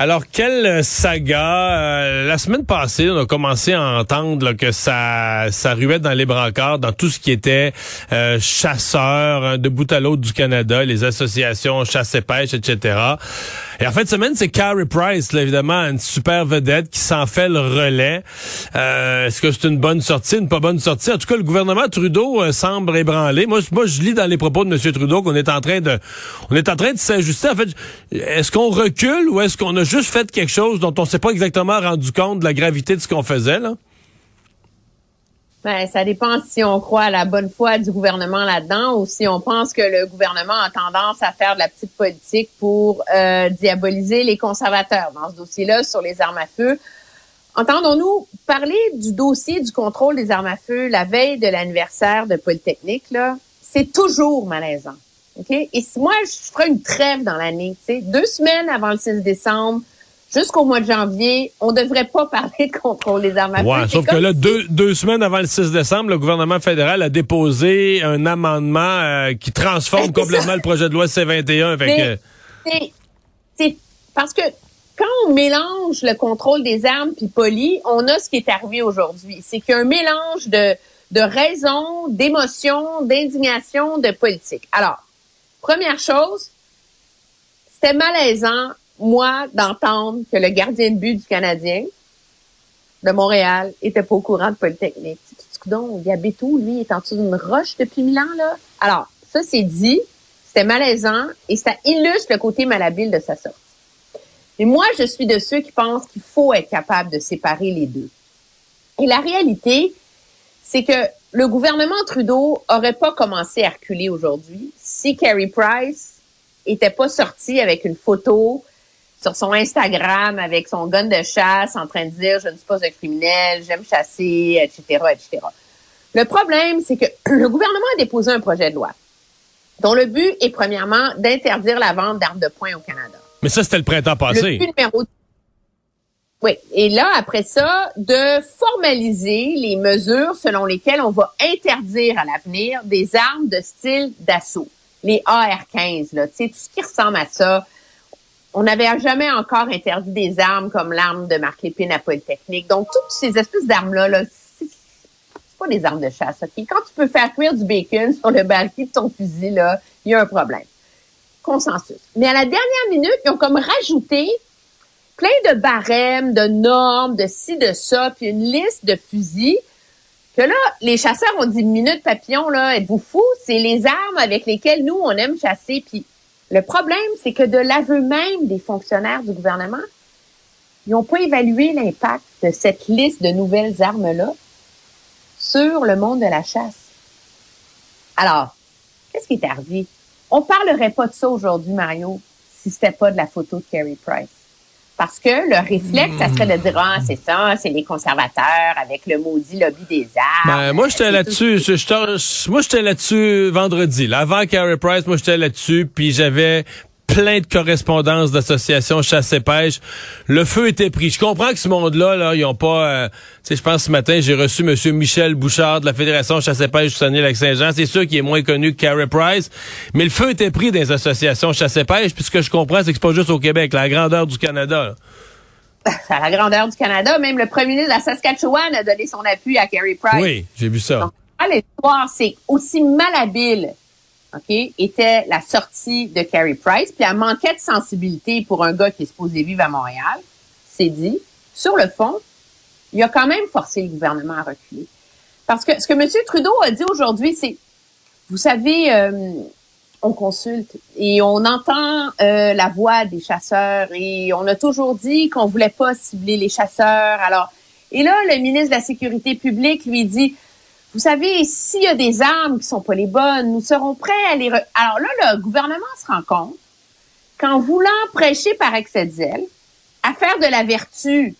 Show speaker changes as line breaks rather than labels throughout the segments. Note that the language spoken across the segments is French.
Alors, quelle saga? euh, la semaine passée, on a commencé à entendre là, que ça, ça ruait dans les brancards, dans tout ce qui était euh, chasseurs hein, de bout à l'autre du Canada, les associations chasse et pêche, etc. Et en fin de semaine, c'est Carrie Price, là, évidemment, une super vedette qui s'en fait le relais. Euh, Est-ce que c'est une bonne sortie, une pas bonne sortie? En tout cas, le gouvernement Trudeau euh, semble ébranlé. Moi, moi, je lis dans les propos de M. Trudeau qu'on est en train de, on est en train de s'ajuster. En fait, est-ce qu'on recule ou est-ce qu'on a juste fait quelque chose dont on s'est pas exactement rendu compte de la gravité de ce qu'on faisait, là?
Ben, ça dépend si on croit à la bonne foi du gouvernement là-dedans ou si on pense que le gouvernement a tendance à faire de la petite politique pour euh, diaboliser les conservateurs dans ce dossier-là sur les armes à feu. Entendons-nous parler du dossier du contrôle des armes à feu la veille de l'anniversaire de Polytechnique, là, c'est toujours malaisant. OK? Et si moi, je ferais une trêve dans l'année, tu sais, deux semaines avant le 6 décembre, jusqu'au mois de janvier, on devrait pas parler de contrôle des armes à feu.
Ouais, sauf que là, deux, deux semaines avant le 6 décembre, le gouvernement fédéral a déposé un amendement euh, qui transforme complètement le projet de loi C-21. Fait que,
c'est, c'est parce que quand on mélange le contrôle des armes puis poli, on a ce qui est arrivé aujourd'hui. C'est qu'il y a un mélange de, de raisons, d'émotions, d'indignation, de politique. Alors, première chose, c'était malaisant, moi, d'entendre que le gardien de but du Canadien de Montréal était pas au courant de Polytechnique. Coudonc, il lui? Est en dessous d'une roche depuis mille ans, là? Alors, ça, c'est dit. C'était malaisant et ça illustre le côté malhabile de sa sortie. Mais moi, je suis de ceux qui pensent qu'il faut être capable de séparer les deux. Et la réalité, c'est que le gouvernement Trudeau aurait pas commencé à reculer aujourd'hui si Carrie Price était pas sorti avec une photo sur son Instagram avec son gun de chasse en train de dire je ne suis pas un criminel, j'aime chasser, etc., etc. Le problème, c'est que le gouvernement a déposé un projet de loi dont le but est premièrement d'interdire la vente d'armes de poing au Canada.
mais ça, c'était le printemps
Le
passé.
but numéro oui, et là, après ça, de formaliser les mesures selon lesquelles on va interdire à l'avenir des armes de style d'assaut, les AR-15, là, tu sais, tout ce qui ressemble à ça. On n'avait jamais encore interdit des armes comme l'arme de Marc Lépine à Polytechnique. Donc, toutes ces espèces d'armes-là, là, c'est pas des armes de chasse, OK? Quand tu peux faire cuire du bacon sur le baril de ton fusil, là, il y a un problème. Consensus. Mais à la dernière minute, ils ont comme rajouté plein de barèmes, de normes, de ci, de ça, puis une liste de fusils que là, les chasseurs ont dit minute papillon, là, êtes-vous fous? C'est les armes avec lesquelles nous, on aime chasser. Puis le problème, c'est que de l'aveu même des fonctionnaires du gouvernement, ils n'ont pas évalué l'impact de cette liste de nouvelles armes-là sur le monde de la chasse. Alors, qu'est-ce qui est arrivé? On parlerait pas de ça aujourd'hui, Mario, si c'était pas de la photo de Carrie Price. Parce que le réflexe, ça serait de dire, ah, c'est ça, c'est les conservateurs avec le maudit lobby des armes.
Ben, moi, j'étais là-dessus. Je- je- moi, j'étais là-dessus vendredi. Là, avant Carey Price, moi, j'étais là-dessus. Puis j'avais plein de correspondances d'associations chasse et pêche. Le feu était pris. Je comprends que ce monde-là, là, ils ont pas... euh, tu sais, je pense ce matin, j'ai reçu M. Michel Bouchard de la Fédération chasse et pêche du Saguenay-Lac-Saint-Jean. C'est sûr qu'il est moins connu que Carey Price. Mais le feu était pris les associations chasse et pêche. Puis ce que je comprends, c'est que c'est pas juste au Québec. La grandeur du Canada. là.
à la grandeur du Canada. Même le premier ministre de la Saskatchewan a donné son appui à Carrie Price.
Oui, j'ai vu ça.
Donc, l'histoire, c'est aussi malhabile OK, était la sortie de Carrie Price, puis elle manquait de sensibilité pour un gars qui est supposé vivre à Montréal, c'est dit. Sur le fond, il a quand même forcé le gouvernement à reculer. Parce que ce que M. Trudeau a dit aujourd'hui, c'est, vous savez, euh, on consulte et on entend euh, la voix des chasseurs et on a toujours dit qu'on voulait pas cibler les chasseurs. Alors, et là, le ministre de la Sécurité publique lui dit, vous savez, s'il y a des armes qui sont pas les bonnes, nous serons prêts à les... Alors là, le gouvernement se rend compte qu'en voulant prêcher par excès de zèle, à faire de la vertu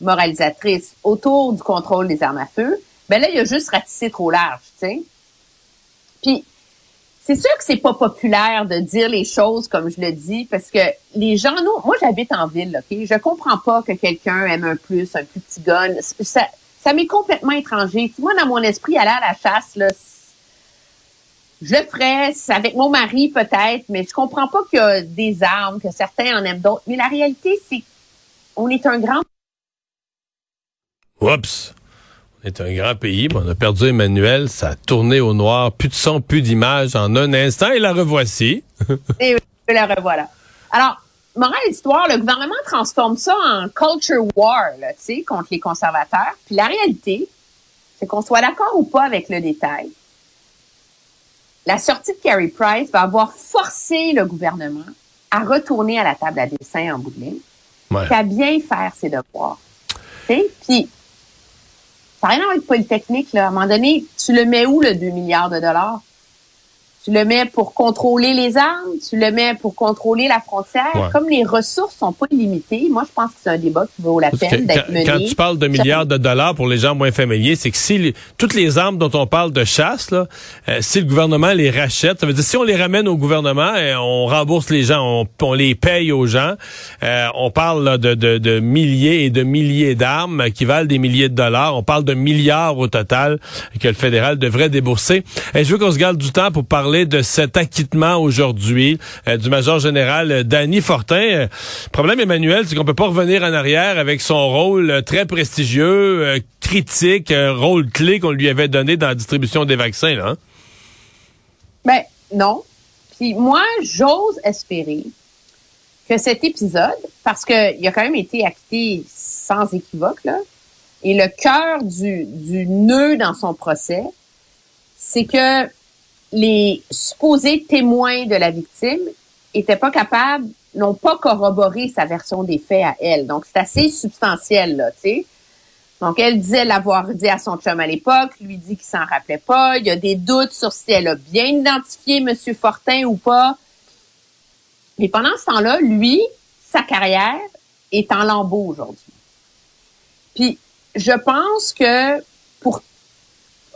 moralisatrice autour du contrôle des armes à feu, ben là, il a juste ratissé trop large, tu sais. Puis, c'est sûr que c'est pas populaire de dire les choses comme je le dis, parce que les gens, nous, moi, j'habite en ville, OK? Je comprends pas que quelqu'un aime un plus, un plus petit gun. Ça m'est complètement étranger. Moi, dans mon esprit, aller à la chasse, là, je le ferais, avec mon mari peut-être, mais je comprends pas qu'il y a des armes, que certains en aiment d'autres. Mais la réalité, c'est qu'on est un grand
Oups! On est un grand pays, mais on a perdu Emmanuel, ça a tourné au noir, plus de son, plus d'image en un instant, et la revoici.
et la revoilà. Alors, morale histoire, le gouvernement transforme ça en culture war, tu sais, contre les conservateurs. Puis la réalité, c'est qu'on soit d'accord ou pas avec le détail, la sortie de Carrie Price va avoir forcé le gouvernement à retourner à la table à dessin en bout de ligne, à bien faire ses devoirs. sais, Puis, ça n'a rien à voir avec Polytechnique, là. À un moment donné, tu le mets où, le 2 milliards de dollars? Tu le mets pour contrôler les armes, tu le mets pour contrôler la frontière. Comme les ressources sont pas limitées, moi, je pense que c'est un débat qui vaut la peine d'être mené.
Quand tu parles de milliards de dollars pour les gens moins familiers, c'est que si toutes les armes dont on parle de chasse, là, euh, si le gouvernement les rachète, ça veut dire si on les ramène au gouvernement, et euh, on rembourse les gens, on, les paye aux gens, euh, on parle de, de, de, milliers et de milliers d'armes qui valent des milliers de dollars. On parle de milliards au total que le fédéral devrait débourser. Et je veux qu'on se garde du temps pour parler de cet acquittement aujourd'hui euh, du major général euh, Danny Fortin. Euh, problème, Emmanuel, c'est qu'on peut pas revenir en arrière avec son rôle très prestigieux, critique, rôle clé qu'on lui avait donné dans la distribution des vaccins. Là, hein?
Ben non. Puis moi, j'ose espérer que cet épisode, parce qu'il a quand même été acquitté sans équivoque, là, et le cœur du, du nœud dans son procès, c'est que les supposés témoins de la victime étaient pas capables, n'ont pas corroboré sa version des faits à elle. Donc, c'est assez substantiel, là, tu sais. Donc, elle disait l'avoir dit à son chum à l'époque, lui dit qu'il s'en rappelait pas. Il y a des doutes sur si elle a bien identifié M. Fortin ou pas. Mais pendant ce temps-là, lui, sa carrière est en lambeau aujourd'hui. Puis, je pense que pour,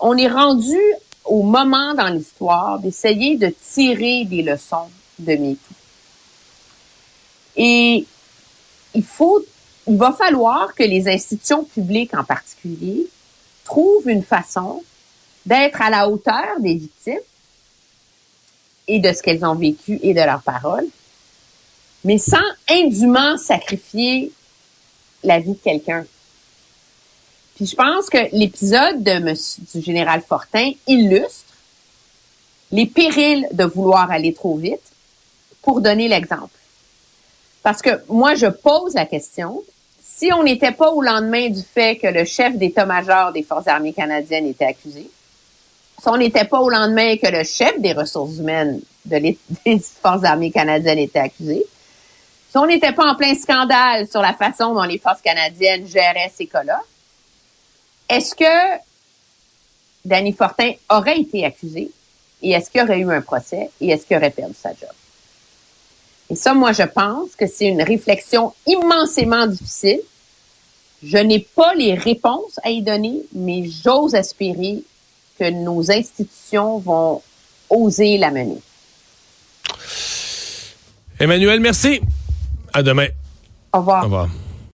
on est rendu au moment dans l'histoire d'essayer de tirer des leçons de MeToo. Et il faut, il va falloir que les institutions publiques en particulier trouvent une façon d'être à la hauteur des victimes et de ce qu'elles ont vécu et de leurs paroles, mais sans indûment sacrifier la vie de quelqu'un. Puis je pense que l'épisode de monsieur, du général Fortin illustre les périls de vouloir aller trop vite pour donner l'exemple. Parce que moi, je pose la question, si on n'était pas au lendemain du fait que le chef d'état-major des Forces armées canadiennes était accusé, si on n'était pas au lendemain que le chef des ressources humaines de des Forces armées canadiennes était accusé, si on n'était pas en plein scandale sur la façon dont les Forces canadiennes géraient ces cas-là, est-ce que Danny Fortin aurait été accusé et est-ce qu'il aurait eu un procès et est-ce qu'il aurait perdu sa job? Et ça, moi, je pense que c'est une réflexion immensément difficile. Je n'ai pas les réponses à y donner, mais j'ose espérer que nos institutions vont oser la mener.
Emmanuel, merci. À demain.
Au revoir.
Au revoir.